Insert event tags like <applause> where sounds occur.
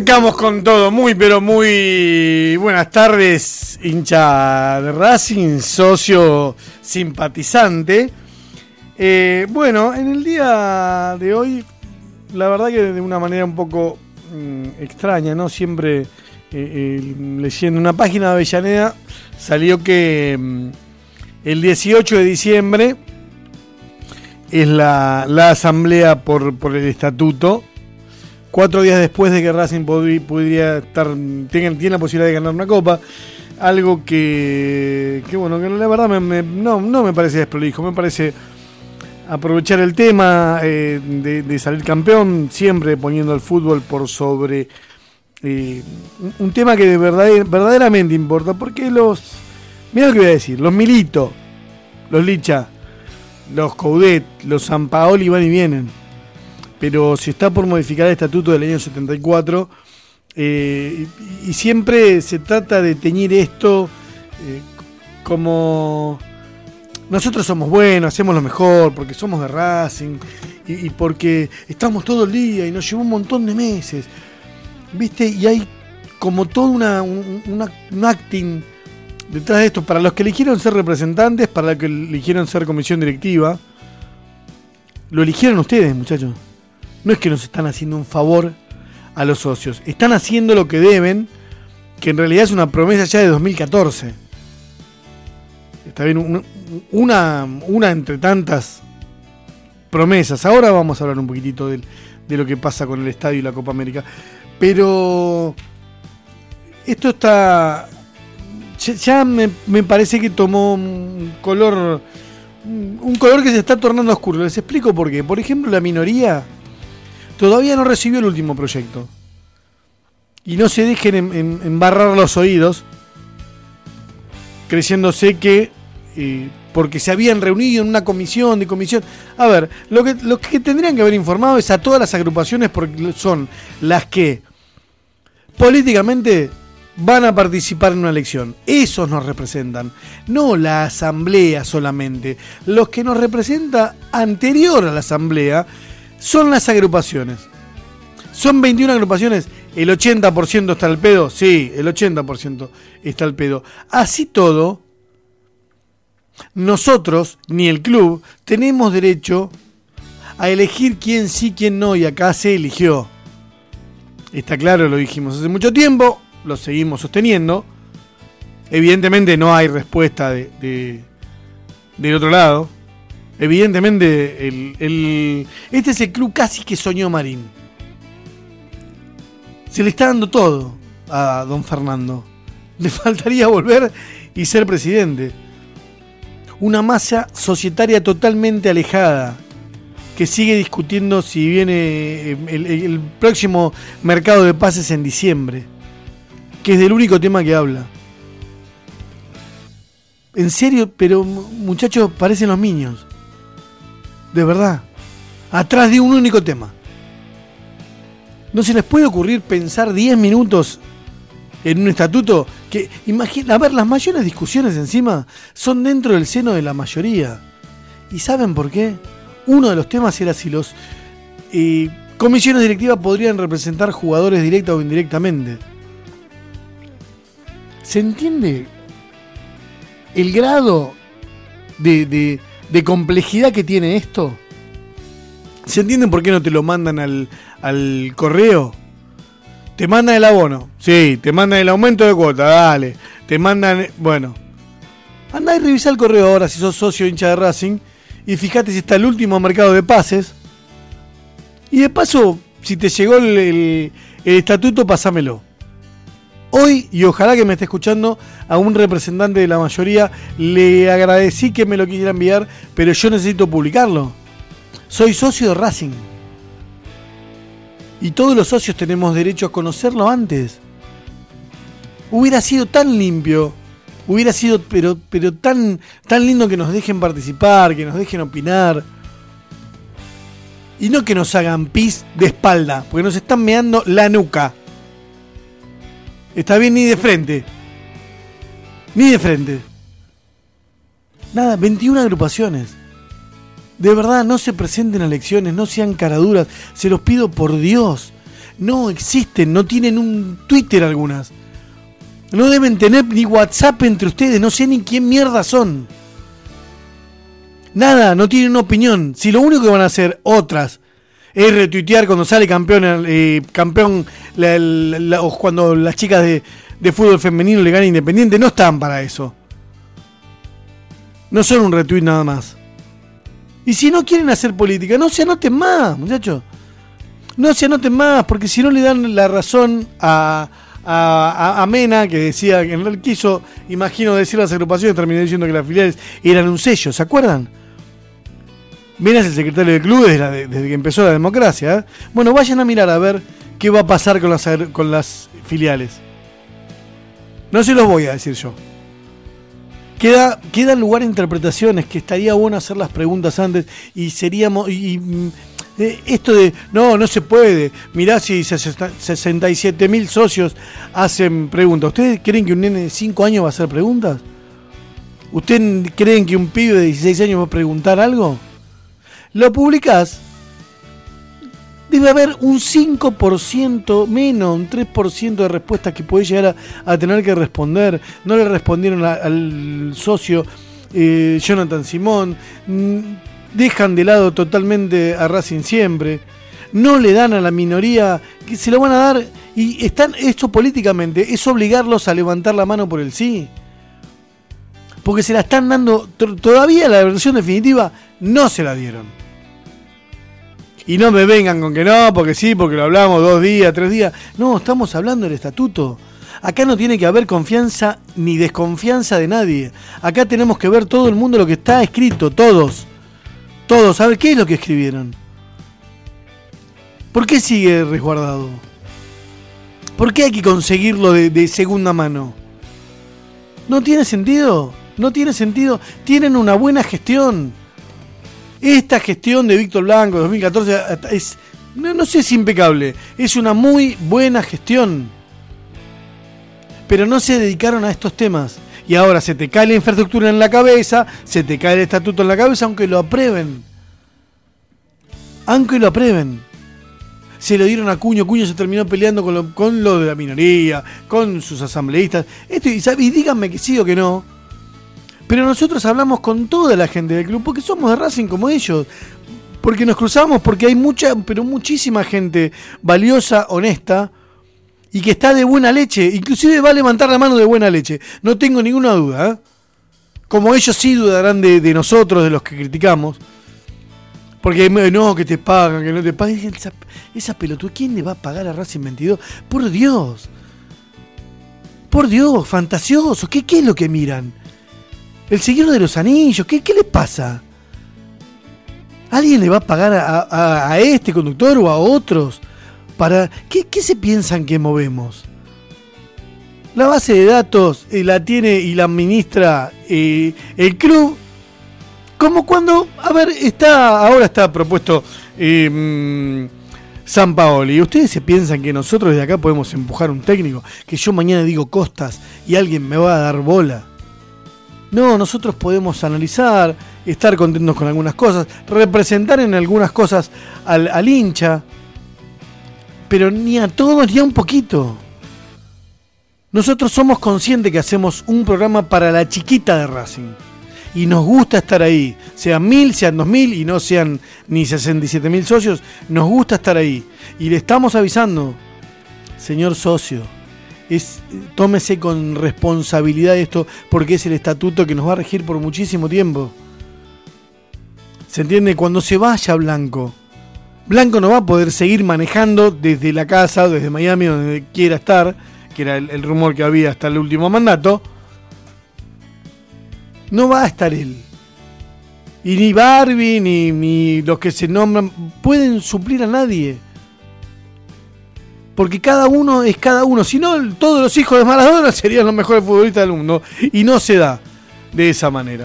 Arrancamos con todo, muy pero muy buenas tardes, hincha de Racing, socio simpatizante. Eh, bueno, en el día de hoy, la verdad que de una manera un poco mm, extraña, ¿no? Siempre eh, leyendo una página de Avellaneda salió que mm, el 18 de diciembre es la, la asamblea por, por el estatuto cuatro días después de que Racing pudiera estar, tiene, la posibilidad de ganar una copa. Algo que, que bueno, que la verdad no, no me parece desprolijo, me parece aprovechar el tema eh, de, salir campeón, siempre poniendo el fútbol por sobre eh, un tema que de verdad, verdaderamente importa, porque los, mira lo que voy a decir, los Milito, los Licha, los Coudet, los San Paoli van y vienen pero se está por modificar el estatuto del año 74 eh, y, siempre se trata de teñir esto eh, como nosotros somos buenos, hacemos lo mejor, porque somos de Racing y, porque estamos todo el día y nos llevó un montón de meses, ¿viste? Y hay como todo una, un acting detrás de esto, para los que eligieron ser representantes, para los que eligieron ser comisión directiva, lo eligieron ustedes, muchachos no es que nos están haciendo un favor a los socios, están haciendo lo que deben, que en realidad es una promesa ya de 2014. Está bien, una, una entre tantas promesas. Ahora vamos a hablar un poquitito de, lo que pasa con el estadio y la Copa América. Pero esto está. Ya, me, me, parece que tomó un color. Un color que se está tornando oscuro. Les explico por qué. Por ejemplo, la minoría todavía no recibió el último proyecto. Y no se dejen embarrar los oídos, creyéndose que, eh, porque se habían reunido en una comisión de comisión. A ver, lo que, lo que tendrían que haber informado es a todas las agrupaciones, porque son las que políticamente van a participar en una elección. Esos nos representan, no la asamblea solamente. Los que nos representa anterior a la asamblea son las agrupaciones. Son 21 agrupaciones. ¿El 80% está al pedo? Sí, el 80% está al pedo. Así todo, nosotros, ni el club, tenemos derecho a elegir quién sí, quién no, y acá se eligió. Está claro, lo dijimos hace mucho tiempo, lo seguimos sosteniendo. Evidentemente no hay respuesta de, del otro lado. Evidentemente, el, este es el club casi que soñó Marín. Se le está dando todo a don Fernando. Le <laughs> faltaría volver y ser presidente. Una masa societaria totalmente alejada, que sigue discutiendo si viene el, el próximo mercado de pases en diciembre, que es del único tema que habla. En serio, pero muchachos, parecen los niños de verdad, atrás de un único tema. ¿No se les puede ocurrir pensar 10 minutos en un estatuto que, imagina, a ver, las mayores discusiones encima son dentro del seno de la mayoría? ¿Y saben por qué? Uno de los temas era si los eh, comisiones directivas podrían representar jugadores directa o indirectamente. ¿Se entiende el grado de, de complejidad que tiene esto. ¿Se entienden por qué no te lo mandan al, al correo? Te mandan el abono, sí, te mandan el aumento de cuota, dale. Te mandan, bueno. Anda y revisa el correo ahora si sos socio hincha de Racing y fíjate si está el último mercado de pases. Y de paso, si te llegó el, el estatuto, pasámelo. Hoy, y ojalá que me esté escuchando, a un representante de la mayoría le agradecí que me lo quisiera enviar, pero yo necesito publicarlo. Soy socio de Racing. Y todos los socios tenemos derecho a conocerlo antes. Hubiera sido tan limpio, hubiera sido pero, pero tan, tan lindo que nos dejen participar, que nos dejen opinar. Y no que nos hagan pis de espalda, porque nos están meando la nuca. Está bien ni de frente. Ni de frente. Nada, 21 agrupaciones. De verdad, no se presenten a elecciones, no sean caraduras. Se los pido por Dios. No existen, no tienen un Twitter algunas. No deben tener ni WhatsApp entre ustedes, no sé ni quién mierda son. Nada, no tienen una opinión. Si lo único que van a hacer otras es retuitear cuando sale campeón, eh, campeón o cuando las chicas de, de fútbol femenino le ganan Independiente, no están para eso. No son un retweet nada más. Y si no quieren hacer política, no se anoten más, muchachos. No se anoten más, porque si no le dan la razón a, a, Mena, que decía que en quiso, imagino, decir las agrupaciones, terminó diciendo que las filiales eran un sello, ¿se acuerdan? Mena es el secretario del club desde, que empezó la democracia. ¿eh? Bueno, vayan a mirar a ver qué va a pasar con las, con las filiales. No se los voy a decir yo. Queda, queda lugar interpretaciones, que estaría bueno hacer las preguntas antes y seríamos... Y, eh, esto de, no, no se puede. Mirá si 67 mil socios hacen preguntas. ¿Ustedes creen que un nene de 5 años va a hacer preguntas? ¿Ustedes creen que un pibe de 16 años va a preguntar algo? Lo publicás, debe haber un 5% menos, un 3% de respuestas que puede llegar a, tener que responder. No le respondieron al socio eh, Jonathan Simón. Mm, dejan de lado totalmente a Racing siempre. No le dan a la minoría, que se lo van a dar. Y están, esto políticamente es obligarlos a levantar la mano por el sí. Porque se la están dando, todavía la versión definitiva no se la dieron. Y no me vengan con que no, porque sí, porque lo hablamos dos días, tres días. No, estamos hablando del estatuto. Acá no tiene que haber confianza ni desconfianza de nadie. Acá tenemos que ver todo el mundo lo que está escrito, todos. Todos, ¿sabe qué es lo que escribieron? ¿Por qué sigue resguardado? ¿Por qué hay que conseguirlo de segunda mano? ¿No tiene sentido? ¿No tiene sentido? Tienen una buena gestión esta gestión de Víctor Blanco 2014 es, no, sé si impecable, es una muy buena gestión. Pero no se dedicaron a estos temas. Y ahora se te cae la infraestructura en la cabeza, se te cae el estatuto en la cabeza, aunque lo aprueben. Aunque lo aprueben. Se lo dieron a Cuño, Cuño se terminó peleando con lo, de la minoría, con sus asambleístas. Esto, y, y díganme que sí o que no pero nosotros hablamos con toda la gente del club, porque somos de Racing como ellos. Porque nos cruzamos, porque hay mucha, pero muchísima gente valiosa, honesta, y que está de buena leche. Inclusive va a levantar la mano de buena leche. No tengo ninguna duda. ¿eh? Como ellos sí dudarán de, nosotros, de los que criticamos. Porque no, que te pagan, que no te pagan. Esa, esa pelotuda, ¿quién le va a pagar a Racing 22? Por Dios. Por Dios, fantasioso. ¿Qué, qué es lo que miran? El Señor de los Anillos, ¿qué, qué le pasa? ¿Alguien le va a pagar a, este conductor o a otros? Para, ¿qué, se piensan que movemos? La base de datos eh, la tiene y la administra eh, el club. Como cuando, a ver, está ahora está propuesto eh, San Paoli. ¿Y ustedes se piensan que nosotros desde acá podemos empujar un técnico? Que yo mañana digo costas y alguien me va a dar bola. No, nosotros podemos analizar, estar contentos con algunas cosas, representar en algunas cosas al, hincha, pero ni a todos ni a un poquito. Nosotros somos conscientes que hacemos un programa para la chiquita de Racing. Y nos gusta estar ahí. Sean mil, sean dos mil y no sean ni 67 mil socios. Nos gusta estar ahí. Y le estamos avisando, señor socio, es, tómese con responsabilidad esto porque es el estatuto que nos va a regir por muchísimo tiempo. ¿Se entiende? Cuando se vaya Blanco, Blanco no va a poder seguir manejando desde la casa, desde Miami, donde quiera estar, que era el, rumor que había hasta el último mandato. No va a estar él. Y ni Barbie, ni, ni los que se nombran, pueden suplir a nadie porque cada uno es cada uno. Si no, todos los hijos de Maradona <laughs> serían los mejores futbolistas del mundo. Y no se da de esa manera.